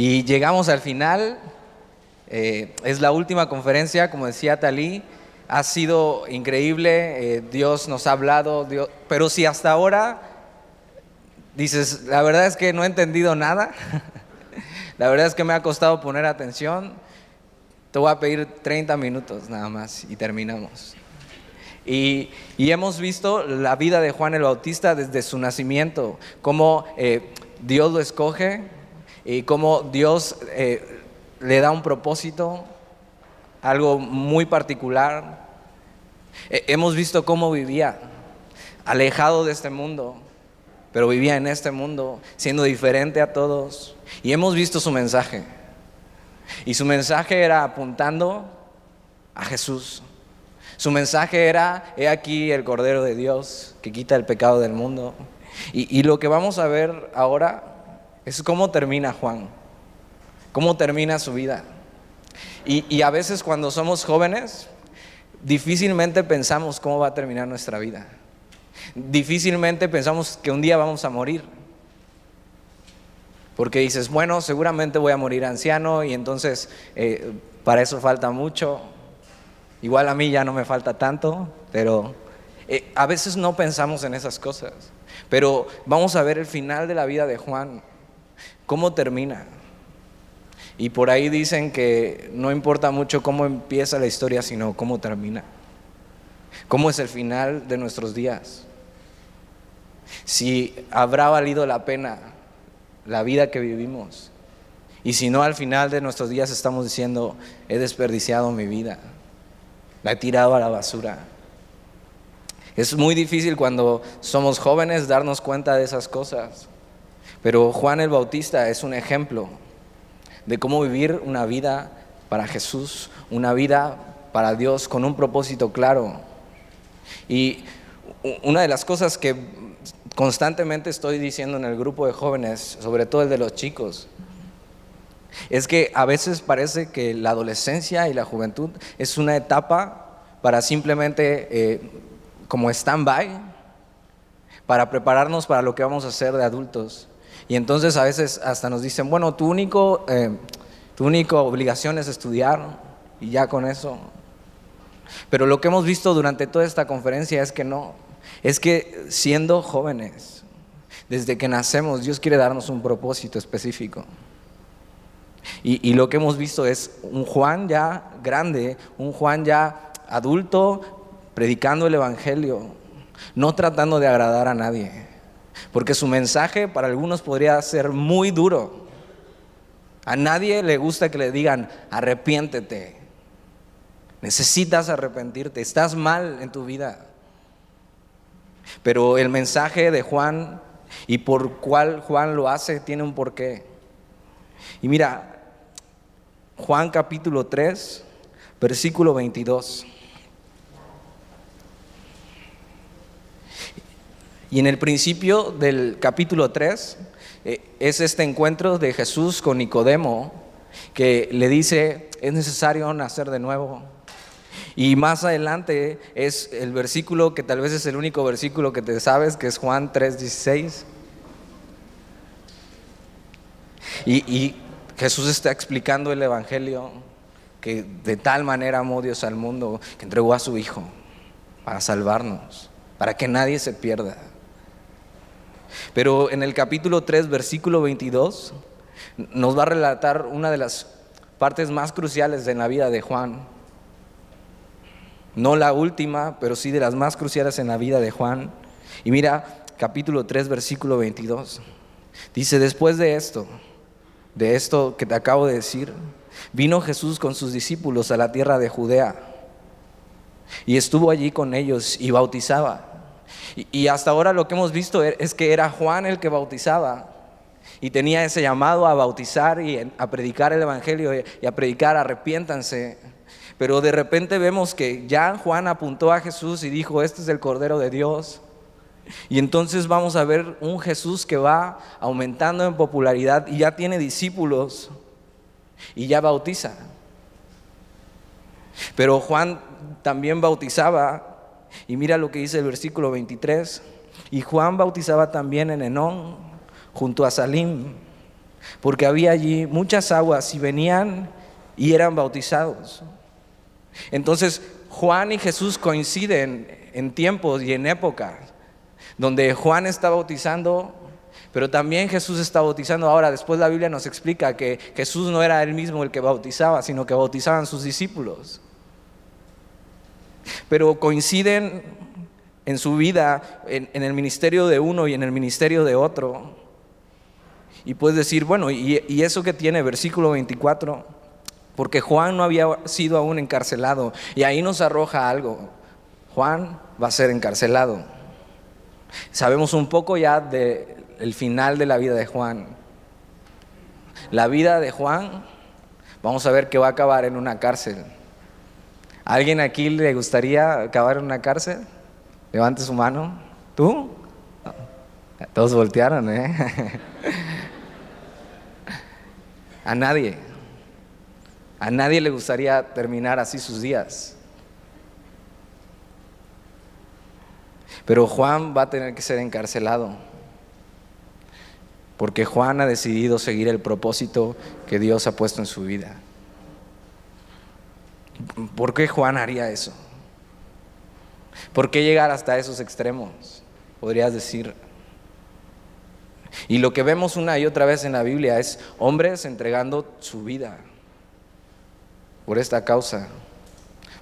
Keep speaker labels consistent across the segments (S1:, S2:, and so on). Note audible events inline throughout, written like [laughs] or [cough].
S1: Y llegamos al final, eh, es la última conferencia, como decía Talí, ha sido increíble, eh, Dios nos ha hablado, Dios, pero si hasta ahora dices, la verdad es que no he entendido nada, [laughs] la verdad es que me ha costado poner atención, te voy a pedir 30 minutos nada más y terminamos. Y, hemos visto la vida de Juan el Bautista desde su nacimiento, cómo eh, Dios lo escoge y cómo Dios eh, le da un propósito, algo muy particular. Eh, hemos visto cómo vivía, alejado de este mundo, pero vivía en este mundo, siendo diferente a todos. Y hemos visto su mensaje. Y su mensaje era apuntando a Jesús. Su mensaje era, he aquí el Cordero de Dios que quita el pecado del mundo. Y, lo que vamos a ver ahora es cómo termina Juan, cómo termina su vida. Y, a veces cuando somos jóvenes, difícilmente pensamos cómo va a terminar nuestra vida. Difícilmente pensamos que un día vamos a morir. Porque dices, bueno, seguramente voy a morir anciano y entonces eh, para eso falta mucho. Igual a mí ya no me falta tanto, pero eh, a veces no pensamos en esas cosas. Pero vamos a ver el final de la vida de Juan, cómo termina. Y por ahí dicen que no importa mucho cómo empieza la historia, sino cómo termina. Cómo es el final de nuestros días. Si habrá valido la pena la vida que vivimos. Y si no, al final de nuestros días estamos diciendo, he desperdiciado mi vida la he tirado a la basura. Es muy difícil cuando somos jóvenes darnos cuenta de esas cosas, pero Juan el Bautista es un ejemplo de cómo vivir una vida para Jesús, una vida para Dios con un propósito claro. Y una de las cosas que constantemente estoy diciendo en el grupo de jóvenes, sobre todo el de los chicos, es que a veces parece que la adolescencia y la juventud es una etapa para simplemente eh, como stand-by, para prepararnos para lo que vamos a hacer de adultos. Y entonces a veces hasta nos dicen, bueno, tu, único, eh, tu única obligación es estudiar y ya con eso. Pero lo que hemos visto durante toda esta conferencia es que no, es que siendo jóvenes, desde que nacemos, Dios quiere darnos un propósito específico. Y, lo que hemos visto es un Juan ya grande, un Juan ya adulto, predicando el Evangelio, no tratando de agradar a nadie. Porque su mensaje para algunos podría ser muy duro. A nadie le gusta que le digan, arrepiéntete. Necesitas arrepentirte, estás mal en tu vida. Pero el mensaje de Juan y por cuál Juan lo hace tiene un porqué. Y mira, Juan capítulo 3, versículo 22. Y en el principio del capítulo 3 eh, es este encuentro de Jesús con Nicodemo que le dice, es necesario nacer de nuevo. Y más adelante es el versículo que tal vez es el único versículo que te sabes, que es Juan 3:16. Y, y Jesús está explicando el Evangelio que de tal manera amó Dios al mundo que entregó a su Hijo para salvarnos, para que nadie se pierda. Pero en el capítulo 3, versículo 22, nos va a relatar una de las partes más cruciales de la vida de Juan. No la última, pero sí de las más cruciales en la vida de Juan. Y mira, capítulo 3, versículo 22. Dice, después de esto, de esto que te acabo de decir, vino Jesús con sus discípulos a la tierra de Judea y estuvo allí con ellos y bautizaba. Y, hasta ahora lo que hemos visto e, es que era Juan el que bautizaba y tenía ese llamado a bautizar y a predicar el Evangelio y a predicar, arrepiéntanse. Pero de repente vemos que ya Juan apuntó a Jesús y dijo, este es el Cordero de Dios y entonces vamos a ver un Jesús que va aumentando en popularidad y ya tiene discípulos y ya bautiza. Pero Juan también bautizaba, y mira lo que dice el versículo 23, y Juan bautizaba también en Enón, junto a Salim, porque había allí muchas aguas y venían y eran bautizados. Entonces Juan y Jesús coinciden en tiempos y en épocas donde Juan está bautizando, pero también Jesús está bautizando. Ahora, después la Biblia nos explica que Jesús no era él mismo el que bautizaba, sino que bautizaban sus discípulos. Pero coinciden en su vida, en, el ministerio de uno y en el ministerio de otro. Y puedes decir, bueno, ¿y, eso que tiene? Versículo 24 porque Juan no había sido aún encarcelado. Y ahí nos arroja algo. Juan va a ser encarcelado. Sabemos un poco ya del final de la vida de Juan. La vida de Juan, vamos a ver que va a acabar en una cárcel. Alguien aquí le gustaría acabar en una cárcel? Levante su mano. ¿Tú? Todos voltearon, ¿eh? [laughs] A nadie. A nadie le gustaría terminar así sus días. Pero Juan va a tener que ser encarcelado. Porque Juan ha decidido seguir el propósito que Dios ha puesto en su vida. ¿Por qué Juan haría eso? ¿Por qué llegar hasta esos extremos? Podrías decir. Y lo que vemos una y otra vez en la Biblia es hombres entregando su vida por esta causa,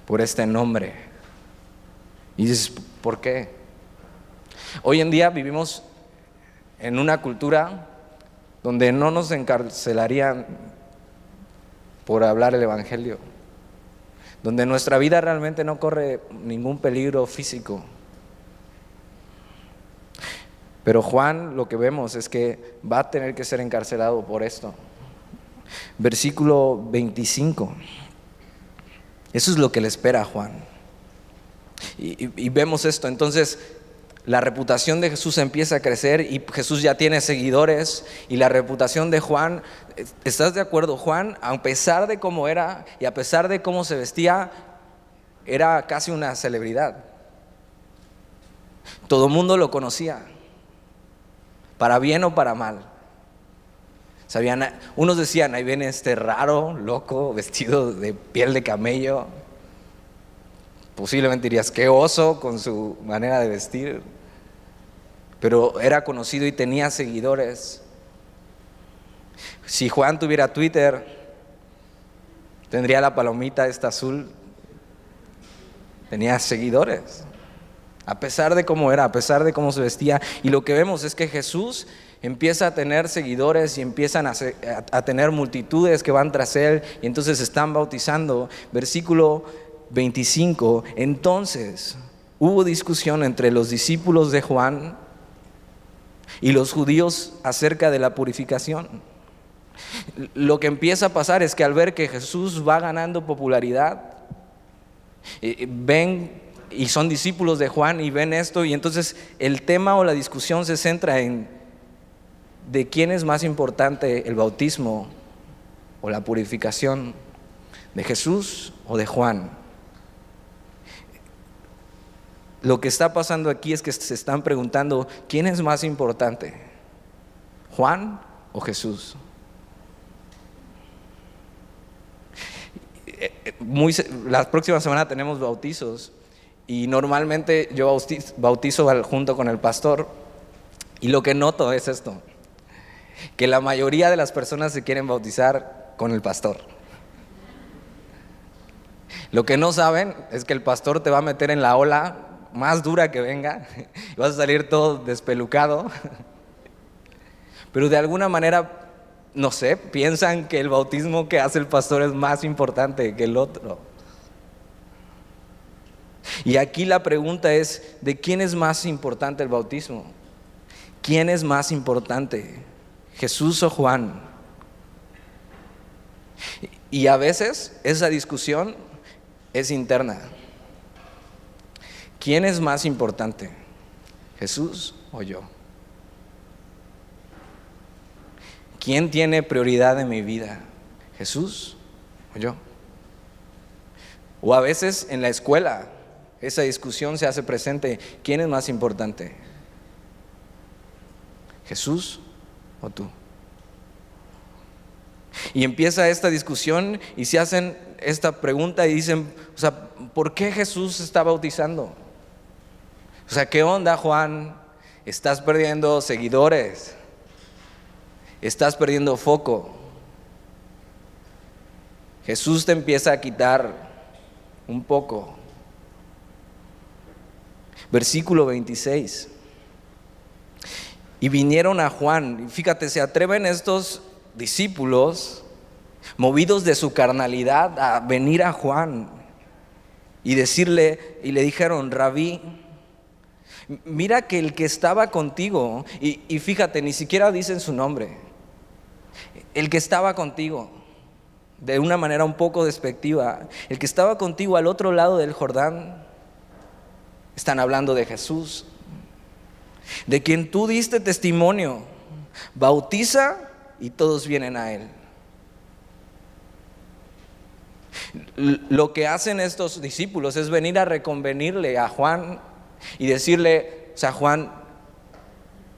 S1: por este nombre. Y dices, ¿por qué? Hoy en día vivimos en una cultura donde no nos encarcelarían por hablar el Evangelio, donde nuestra vida realmente no corre ningún peligro físico. Pero Juan lo que vemos es que va a tener que ser encarcelado por esto. Versículo 25. Eso es lo que le espera a Juan. Y, vemos esto, entonces la reputación de Jesús empieza a crecer y Jesús ya tiene seguidores y la reputación de Juan, ¿estás de acuerdo? Juan, a pesar de cómo era y a pesar de cómo se vestía, era casi una celebridad. Todo el mundo lo conocía, para bien o para mal. Sabían, unos decían, ahí viene este raro, loco, vestido de piel de camello. Posiblemente dirías, qué oso con su manera de vestir. Pero era conocido y tenía seguidores. Si Juan tuviera Twitter, tendría la palomita esta azul. Tenía seguidores. A pesar de cómo era, a pesar de cómo se vestía. Y lo que vemos es que Jesús empieza a tener seguidores y empiezan a, tener multitudes que van tras él y entonces están bautizando. Versículo 25, entonces hubo discusión entre los discípulos de Juan y los judíos acerca de la purificación. Lo que empieza a pasar es que al ver que Jesús va ganando popularidad, eh, ven y son discípulos de Juan y ven esto y entonces el tema o la discusión se centra en de quién es más importante el bautismo o la purificación, de Jesús o de Juan. Lo que está pasando aquí es que se están preguntando, ¿quién es más importante? ¿Juan o Jesús? Muy, la próxima semana tenemos bautizos y normalmente yo bautizo, bautizo junto con el pastor y lo que noto es esto que la mayoría de las personas se quieren bautizar con el pastor. Lo que no saben es que el pastor te va a meter en la ola más dura que venga [laughs] y vas a salir todo despelucado. [laughs] Pero de alguna manera, no sé, piensan que el bautismo que hace el pastor es más importante que el otro. Y aquí la pregunta es, ¿de quién es más importante el bautismo? ¿Quién es más importante? Jesús o Juan. Y a veces esa discusión es interna. ¿Quién es más importante? ¿Jesús o yo? ¿Quién tiene prioridad en mi vida? ¿Jesús o yo? O a veces en la escuela esa discusión se hace presente. ¿Quién es más importante? ¿Jesús o tú? Y empieza esta discusión y se hacen esta pregunta y dicen, o sea, ¿por qué Jesús está bautizando? O sea, ¿qué onda, Juan? Estás perdiendo seguidores. Estás perdiendo foco. Jesús te empieza a quitar un poco. Versículo 26. Y vinieron a Juan. Fíjate, se atreven estos discípulos, movidos de su carnalidad, a venir a Juan y decirle, y le dijeron, rabí, mira que el que estaba contigo, y, fíjate, ni siquiera dicen su nombre, el que estaba contigo, de una manera un poco despectiva, el que estaba contigo al otro lado del Jordán, están hablando de Jesús, de quien tú diste testimonio, bautiza y todos vienen a Él. Lo que hacen estos discípulos es venir a reconvenirle a Juan y decirle, o sea, Juan,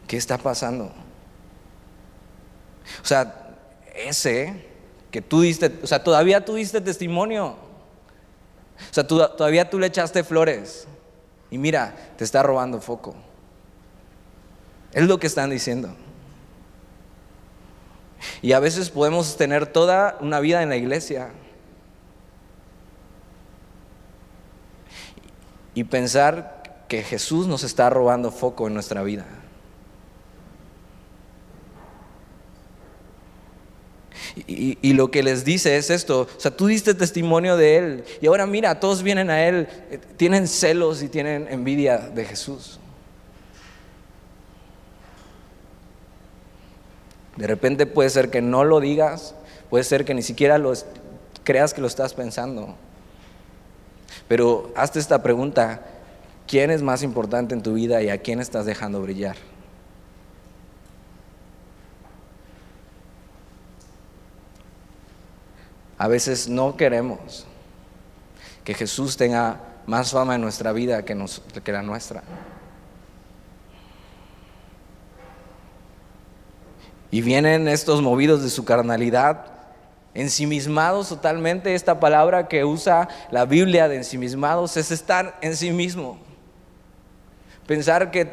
S1: ¿qué está pasando? O sea, ese que tú diste, o sea, todavía tú diste testimonio. O sea, todavía tú le echaste flores. Y mira, te está robando foco. Es lo que están diciendo. Y a veces podemos tener toda una vida en la iglesia y pensar que Jesús nos está robando foco en nuestra vida. Y, lo que les dice es esto, o sea, tú diste testimonio de Él y ahora mira, todos vienen a Él, eh, tienen celos y tienen envidia de Jesús. De repente puede ser que no lo digas, puede ser que ni siquiera lo creas que lo estás pensando. Pero hazte esta pregunta, ¿quién es más importante en tu vida y a quién estás dejando brillar? A veces no queremos que Jesús tenga más fama en nuestra vida que, que la nuestra. Y vienen estos movidos de su carnalidad, ensimismados totalmente. Esta palabra que usa la Biblia de ensimismados es estar en sí mismo. Pensar que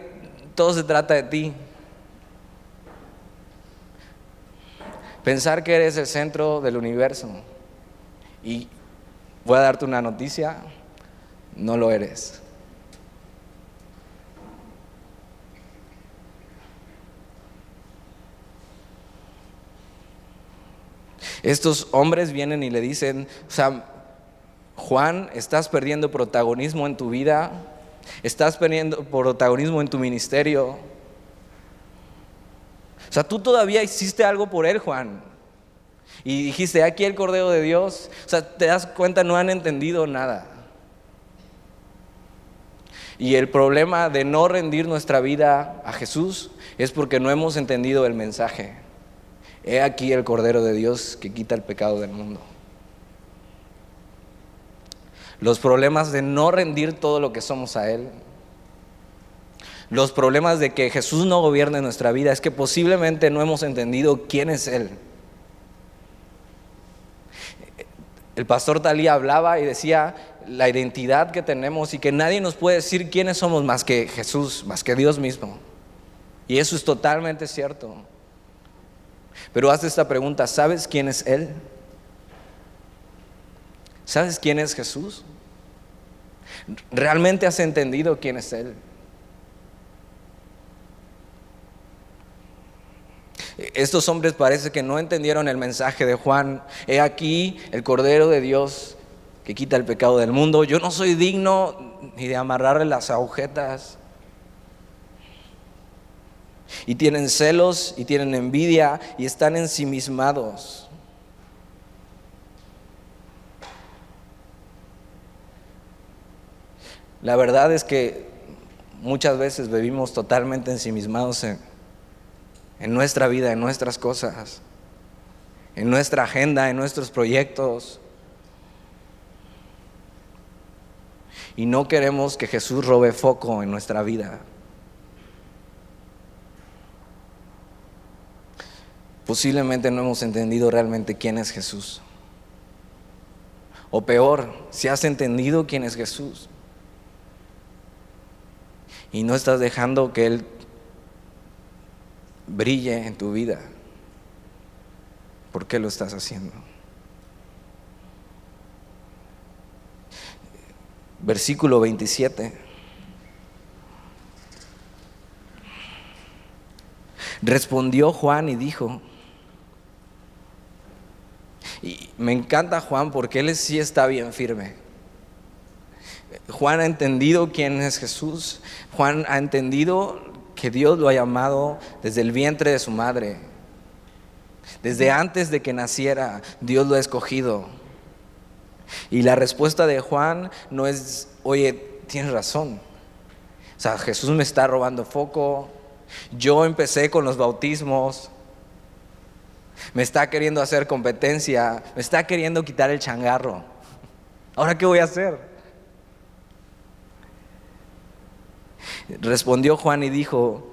S1: todo se trata de ti. Pensar que eres el centro del universo. Y voy a darte una noticia, no lo eres. Estos hombres vienen y le dicen, o Juan, estás perdiendo protagonismo en tu vida, estás perdiendo protagonismo en tu ministerio. O sea, tú todavía hiciste algo por él, Juan. Y dijiste, aquí el Cordero de Dios. O sea, te das cuenta, no han entendido nada. Y el problema de no rendir nuestra vida a Jesús es porque no hemos entendido el mensaje. He aquí el Cordero de Dios que quita el pecado del mundo. Los problemas de no rendir todo lo que somos a Él. Los problemas de que Jesús no gobierne nuestra vida es que posiblemente no hemos entendido quién es Él. El pastor Talía hablaba y decía la identidad que tenemos y que nadie nos puede decir quiénes somos más que Jesús, más que Dios mismo. Y eso es totalmente cierto. Pero haz esta pregunta, ¿sabes quién es Él? ¿Sabes quién es Jesús? ¿Realmente has entendido quién es Él? Estos hombres parece que no entendieron el mensaje de Juan. He aquí el Cordero de Dios que quita el pecado del mundo. Yo no soy digno ni de amarrarle las agujetas y tienen celos y tienen envidia y están ensimismados. La verdad es que muchas veces vivimos totalmente ensimismados en, en nuestra vida, en nuestras cosas, en nuestra agenda, en nuestros proyectos. Y no queremos que Jesús robe foco en nuestra vida. posiblemente no hemos entendido realmente quién es Jesús. O peor, si has entendido quién es Jesús y no estás dejando que Él brille en tu vida, ¿por qué lo estás haciendo? Versículo 27. Respondió Juan y dijo, y me encanta Juan porque él sí está bien firme. Juan ha entendido quién es Jesús. Juan ha entendido que Dios lo ha llamado desde el vientre de su madre. Desde antes de que naciera, Dios lo ha escogido. Y la respuesta de Juan no es, oye, tienes razón. O sea, Jesús me está robando foco. Yo empecé con los bautismos me está queriendo hacer competencia, me está queriendo quitar el changarro. ¿Ahora qué voy a hacer? Respondió Juan y dijo,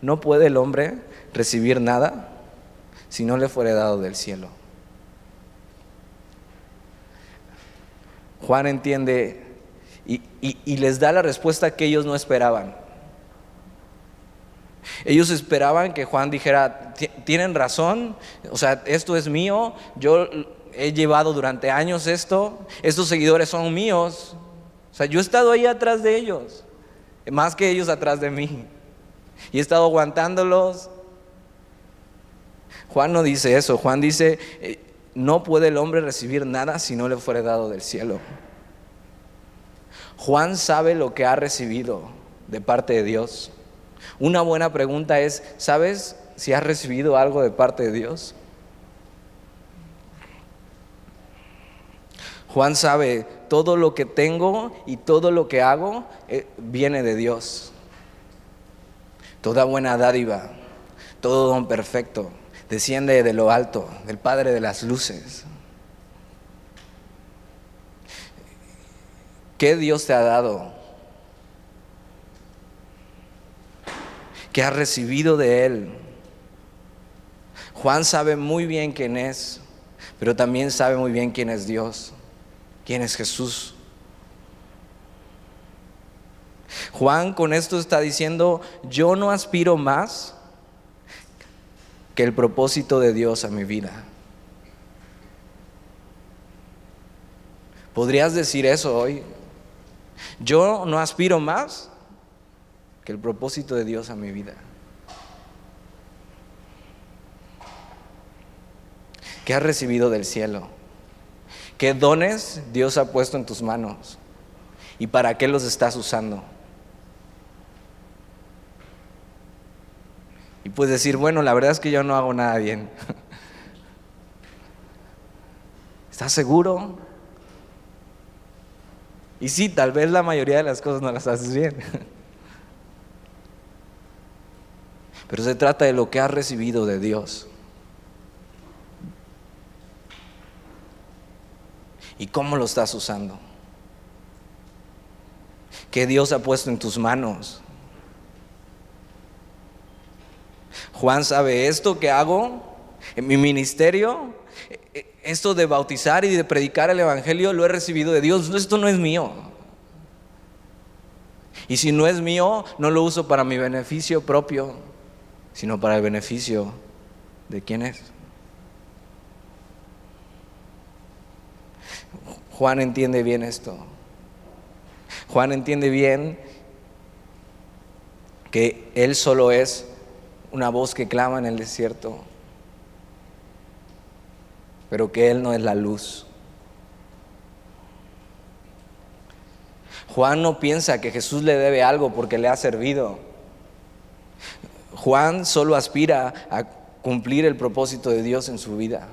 S1: no puede el hombre recibir nada si no le fuere dado del cielo. Juan entiende y, y les da la respuesta que ellos no esperaban. Ellos esperaban que Juan dijera, tienen razón, o sea, esto es mío, yo he llevado durante años esto, estos seguidores son míos, o sea, yo he estado ahí atrás de ellos, más que ellos atrás de mí, y he estado aguantándolos. Juan no dice eso, Juan dice, eh, no puede el hombre recibir nada si no le fuere dado del cielo. Juan sabe lo que ha recibido de parte de Dios. Una buena pregunta es, ¿sabes si has recibido algo de parte de Dios? Juan sabe, todo lo que tengo y todo lo que hago eh, viene de Dios. Toda buena dádiva, todo don perfecto, desciende de lo alto, del Padre de las luces. ¿Qué Dios te ha dado? que ha recibido de Él. Juan sabe muy bien quién es, pero también sabe muy bien quién es Dios, quién es Jesús. Juan con esto está diciendo, yo no aspiro más que el propósito de Dios a mi vida. ¿Podrías decir eso hoy? Yo no aspiro más que el propósito de Dios a mi vida. ¿Qué has recibido del cielo? ¿Qué dones Dios ha puesto en tus manos? ¿Y para qué los estás usando? Y puedes decir, bueno, la verdad es que yo no hago nada bien. [laughs] ¿Estás seguro? Y sí, tal vez la mayoría de las cosas no las haces bien. [laughs] pero se trata de lo que has recibido de Dios. ¿Y cómo lo estás usando? ¿Qué Dios ha puesto en tus manos? Juan sabe esto que hago en mi ministerio, esto de bautizar y de predicar el Evangelio lo he recibido de Dios, esto no es mío. Y si no es mío, no lo uso para mi beneficio propio sino para el beneficio de quién es. Juan entiende bien esto. Juan entiende bien que Él solo es una voz que clama en el desierto, pero que Él no es la luz. Juan no piensa que Jesús le debe algo porque le ha servido. Juan solo aspira a cumplir el propósito de Dios en su vida,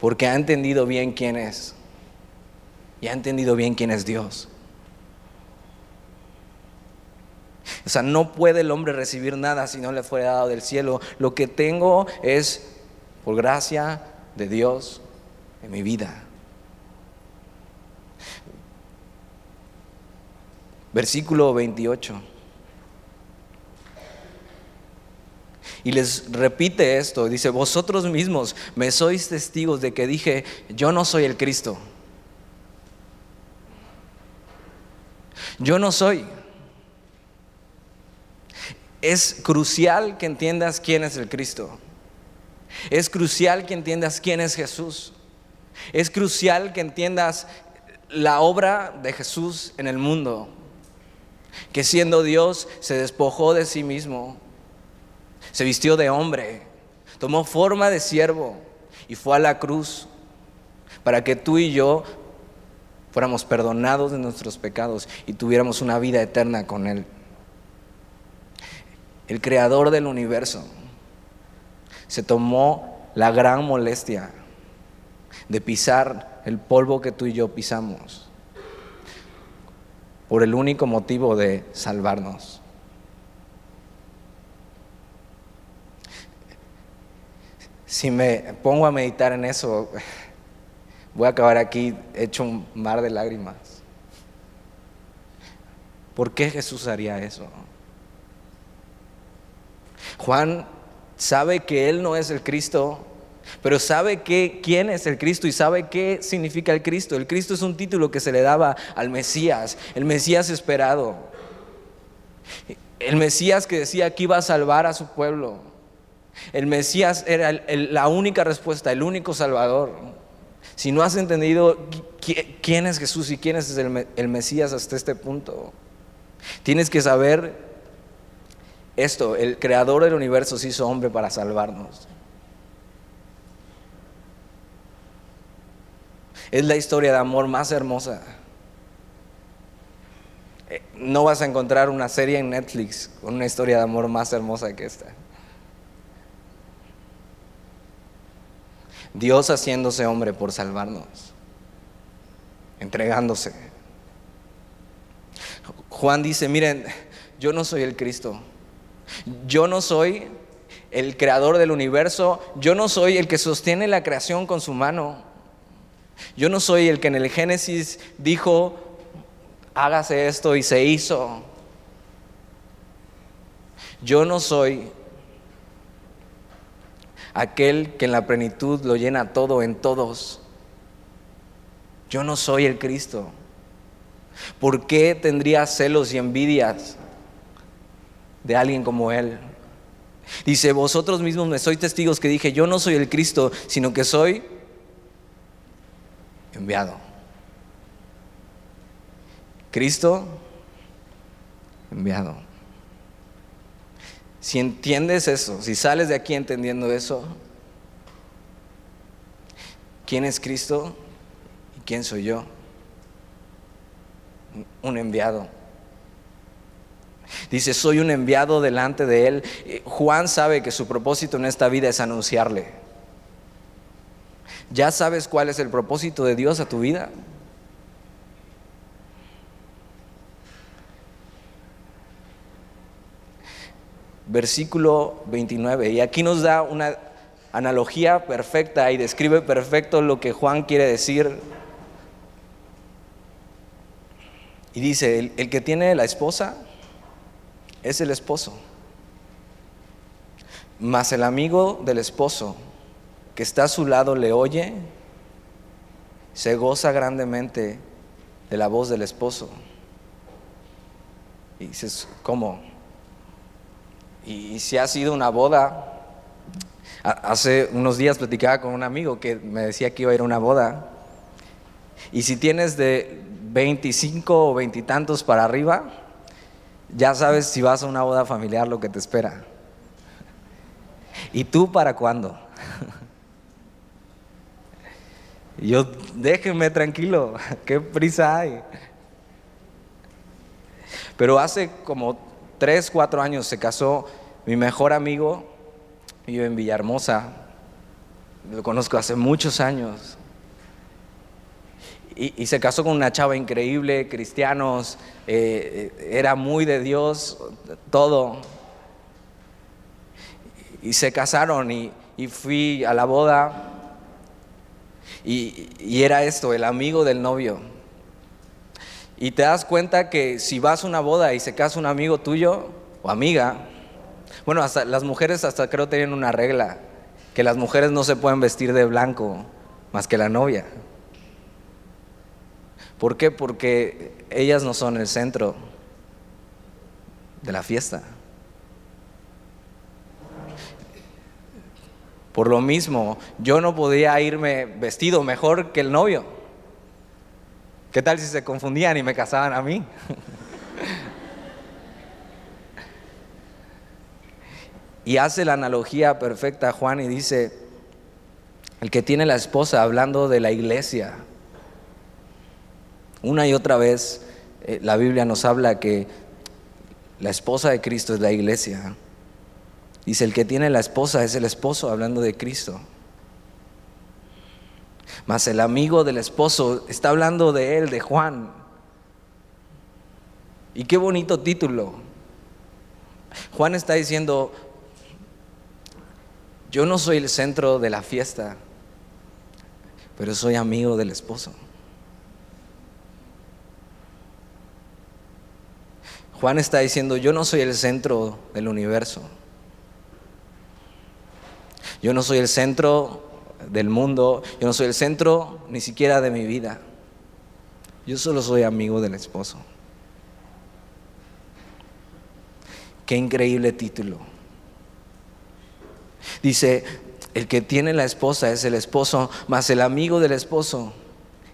S1: porque ha entendido bien quién es y ha entendido bien quién es Dios. O sea, no puede el hombre recibir nada si no le fue dado del cielo. Lo que tengo es por gracia de Dios en mi vida. Versículo 28. Y les repite esto, dice, vosotros mismos me sois testigos de que dije, yo no soy el Cristo. Yo no soy. Es crucial que entiendas quién es el Cristo. Es crucial que entiendas quién es Jesús. Es crucial que entiendas la obra de Jesús en el mundo. Que siendo Dios se despojó de sí mismo, se vistió de hombre, tomó forma de siervo y fue a la cruz para que tú y yo fuéramos perdonados de nuestros pecados y tuviéramos una vida eterna con Él. El creador del universo se tomó la gran molestia de pisar el polvo que tú y yo pisamos por el único motivo de salvarnos. Si me pongo a meditar en eso, voy a acabar aquí hecho un mar de lágrimas. ¿Por qué Jesús haría eso? Juan sabe que Él no es el Cristo, pero sabe que, quién es el Cristo y sabe qué significa el Cristo. El Cristo es un título que se le daba al Mesías, el Mesías esperado. El Mesías que decía que iba a salvar a su pueblo. El Mesías era la única respuesta, el único salvador. Si no has entendido quién es Jesús y quién es el Mesías hasta este punto, tienes que saber esto, el creador del universo se hizo hombre para salvarnos. Es la historia de amor más hermosa. Eh, no vas a encontrar una serie en Netflix con una historia de amor más hermosa que esta. Dios haciéndose hombre por salvarnos, entregándose. Juan dice, miren, yo no soy el Cristo, yo no soy el creador del universo, yo no soy el que sostiene la creación con su mano, yo no soy el que en el Génesis dijo, hágase esto y se hizo. Yo no soy aquel que en la plenitud lo llena todo en todos. Yo no soy el Cristo. ¿Por qué tendría celos y envidias? de alguien como Él. Dice, vosotros mismos me sois testigos que dije, yo no soy el Cristo, sino que soy enviado. Cristo enviado. Si entiendes eso, si sales de aquí entendiendo eso, ¿quién es Cristo y quién soy yo? Un enviado. Dice, soy un enviado delante de Él. Juan sabe que su propósito en esta vida es anunciarle. ¿Ya sabes cuál es el propósito de Dios a tu vida? Versículo 29. Y aquí nos da una analogía perfecta y describe perfecto lo que Juan quiere decir. Y dice, el, que tiene la esposa, es el esposo. Mas el amigo del esposo que está a su lado le oye, se goza grandemente de la voz del esposo. Y dices, ¿cómo? Y, si ha sido una boda, hace unos días platicaba con un amigo que me decía que iba a ir a una boda. Y si tienes de 25 o veintitantos para arriba, ya sabes si vas a una boda familiar lo que te espera. ¿Y tú para cuándo? [laughs] Yo, déjenme tranquilo, [laughs] ¿qué prisa hay? Pero hace como tres, cuatro años se casó mi mejor amigo, yo en Villahermosa, lo conozco hace muchos años, y, se casó con una chava increíble, cristianos, eh, era muy de Dios, todo. Y se casaron y, fui a la boda y era esto, el amigo del novio. Y te das cuenta que si vas a una boda y se casa un amigo tuyo o amiga, Bueno, hasta las mujeres hasta creo tienen una regla, que las mujeres no se pueden vestir de blanco más que la novia. ¿Por qué? Porque ellas no son el centro de la fiesta. Por lo mismo, yo no podía irme vestido mejor que el novio. ¿Qué tal si se confundían y me casaban a mí? y hace la analogía perfecta Juan y dice, el que tiene la esposa hablando de la iglesia, una y otra vez eh, la Biblia nos habla que la esposa de Cristo es la iglesia. Dice, el que tiene la esposa es el esposo hablando de Cristo. Mas el amigo del esposo está hablando de él, de Juan. Y qué bonito título. Juan está diciendo, yo no soy el centro de la fiesta, pero soy amigo del esposo. Juan está diciendo, yo no soy el centro del universo. Yo no soy el centro del mundo, yo no soy el centro ni siquiera de mi vida. Yo solo soy amigo del esposo. Qué increíble título. Dice, el que tiene la esposa es el esposo, más el amigo del esposo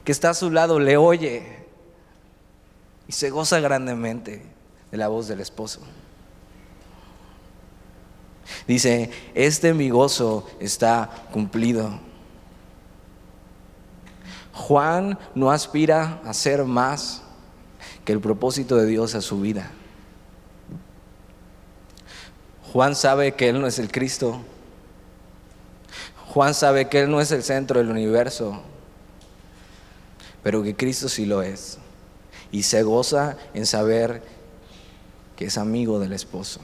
S1: que está a su lado le oye y se goza grandemente de la voz del esposo. Dice, este mi gozo está cumplido. Juan no aspira a ser más que el propósito de Dios a su vida. Juan sabe que Él no es el Cristo. Juan sabe que Él no es el centro del universo, pero que Cristo sí lo es. Y se goza en saber que es amigo del esposo.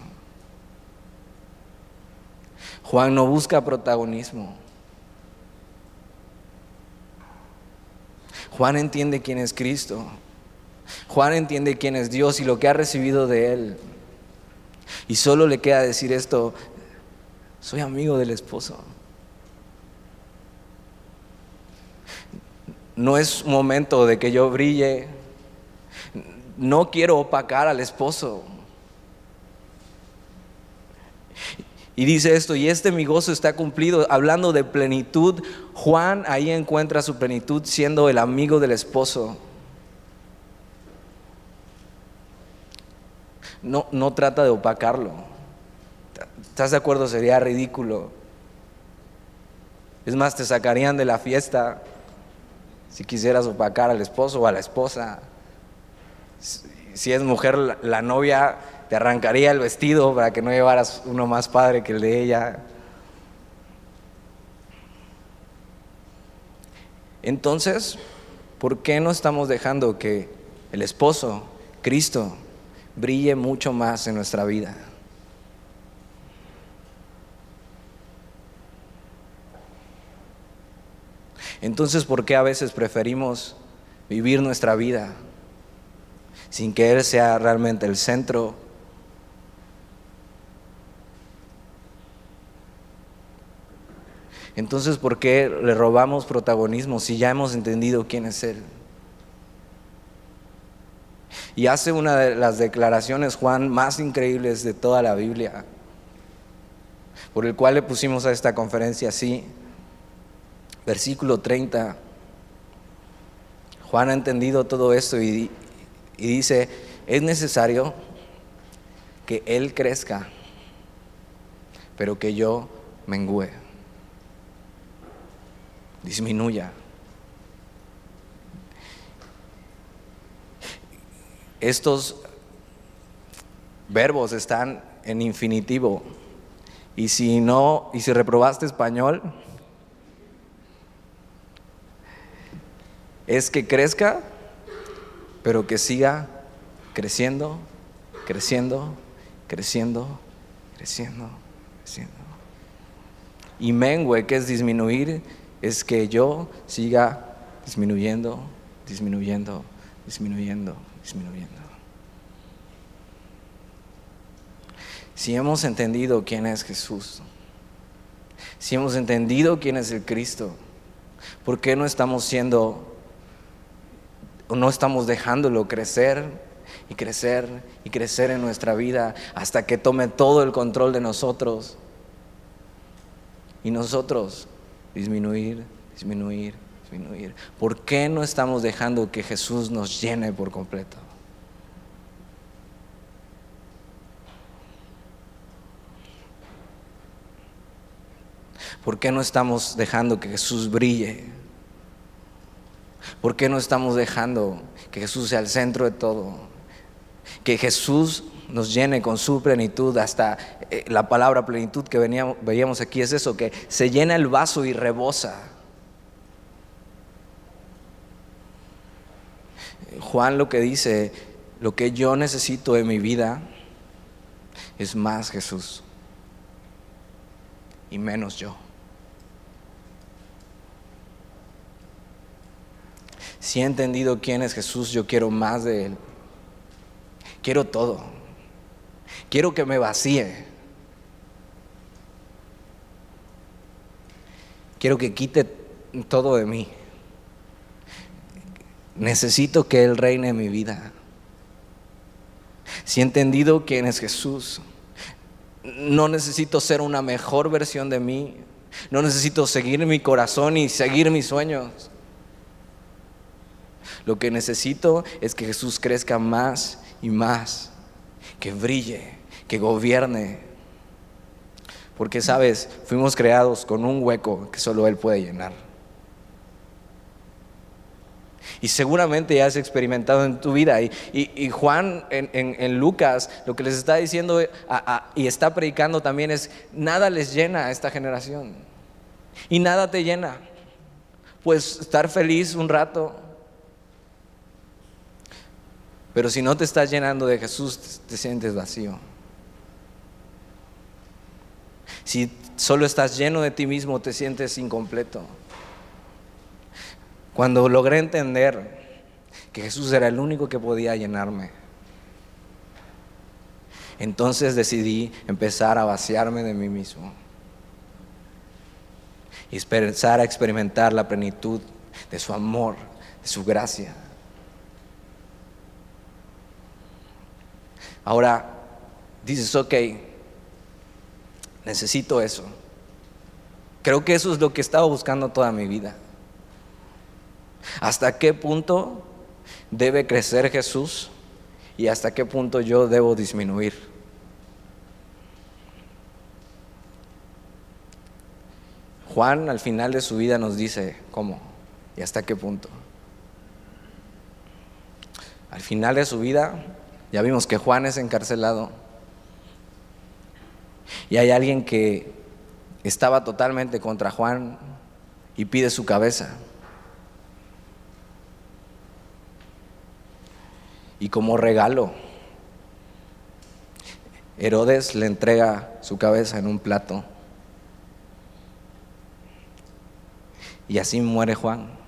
S1: Juan no busca protagonismo. Juan entiende quién es Cristo. Juan entiende quién es Dios y lo que ha recibido de Él. Y solo le queda decir esto, soy amigo del esposo. No es momento de que yo brille. No quiero opacar al esposo. Y dice esto, y este mi gozo está cumplido, hablando de plenitud, Juan ahí encuentra su plenitud siendo el amigo del esposo. No, no trata de opacarlo. ¿Estás de acuerdo? Sería ridículo. Es más, te sacarían de la fiesta si quisieras opacar al esposo o a la esposa. Si es mujer, la novia te arrancaría el vestido para que no llevaras uno más padre que el de ella. Entonces, ¿por qué no estamos dejando que el esposo, Cristo, brille mucho más en nuestra vida? Entonces, ¿por qué a veces preferimos vivir nuestra vida sin que Él sea realmente el centro Entonces, ¿por qué le robamos protagonismo si ya hemos entendido quién es Él? Y hace una de las declaraciones, Juan, más increíbles de toda la Biblia, por el cual le pusimos a esta conferencia así, versículo 30. Juan ha entendido todo esto y, y dice, es necesario que Él crezca, pero que yo mengüe disminuya. Estos verbos están en infinitivo. Y si no, y si reprobaste español, es que crezca, pero que siga creciendo, creciendo, creciendo, creciendo, creciendo. Y mengue, que es disminuir, es que yo siga disminuyendo, disminuyendo, disminuyendo, disminuyendo. Si hemos entendido quién es Jesús, si hemos entendido quién es el Cristo, ¿por qué no estamos siendo o no estamos dejándolo crecer y crecer y crecer en nuestra vida hasta que tome todo el control de nosotros? Y nosotros disminuir, disminuir, disminuir. ¿Por qué no estamos dejando que Jesús nos llene por completo? ¿Por qué no estamos dejando que Jesús brille? ¿Por qué no estamos dejando que Jesús sea el centro de todo? Que Jesús nos llene con su plenitud, hasta eh, la palabra plenitud que veníamos, veíamos aquí es eso, que se llena el vaso y rebosa. Juan lo que dice, lo que yo necesito en mi vida es más Jesús y menos yo. Si he entendido quién es Jesús, yo quiero más de Él. Quiero todo. Quiero que me vacíe. Quiero que quite todo de mí. Necesito que Él reine en mi vida. Si he entendido quién es Jesús, no necesito ser una mejor versión de mí. No necesito seguir mi corazón y seguir mis sueños. Lo que necesito es que Jesús crezca más y más, que brille, que gobierne. Porque, sabes, fuimos creados con un hueco que solo Él puede llenar. Y seguramente ya has experimentado en tu vida. Y, Juan en, Lucas lo que les está diciendo y está predicando también es, nada les llena a esta generación. Y nada te llena. Pues estar feliz un rato, pero si no te estás llenando de Jesús, te sientes vacío. Si solo estás lleno de ti mismo, te sientes incompleto. Cuando logré entender que Jesús era el único que podía llenarme, entonces decidí empezar a vaciarme de mí mismo y empezar a experimentar la plenitud de su amor, de su gracia. Ahora dices, ok, necesito eso. Creo que eso es lo que he estado buscando toda mi vida. ¿Hasta qué punto debe crecer Jesús y hasta qué punto yo debo disminuir? Juan al final de su vida nos dice cómo y hasta qué punto. Al final de su vida ya vimos que Juan es encarcelado. Y hay alguien que estaba totalmente contra Juan y pide su cabeza. Y como regalo, Herodes le entrega su cabeza en un plato. Y así muere Juan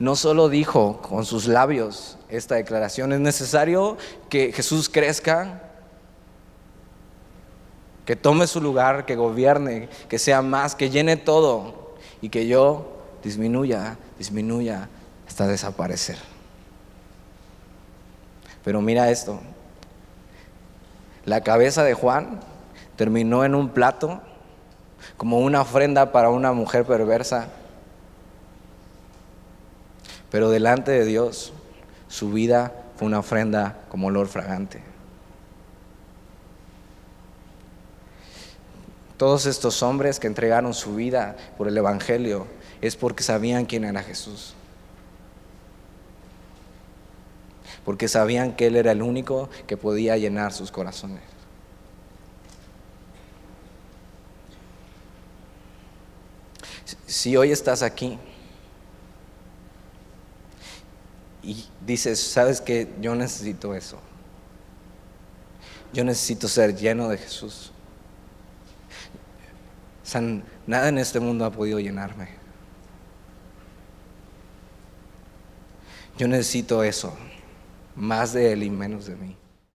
S1: no solo dijo con sus labios esta declaración, es necesario que Jesús crezca, que tome su lugar, que gobierne, que sea más, que llene todo y que yo disminuya, disminuya hasta desaparecer. Pero mira esto, la cabeza de Juan terminó en un plato como una ofrenda para una mujer perversa pero delante de Dios, su vida fue una ofrenda como olor fragante. Todos estos hombres que entregaron su vida por el Evangelio es porque sabían quién era Jesús. Porque sabían que Él era el único que podía llenar sus corazones. Si hoy estás aquí y dices, ¿sabes que Yo necesito eso. Yo necesito ser lleno de Jesús. nada en este mundo ha podido llenarme. Yo necesito eso, más de Él y menos de mí.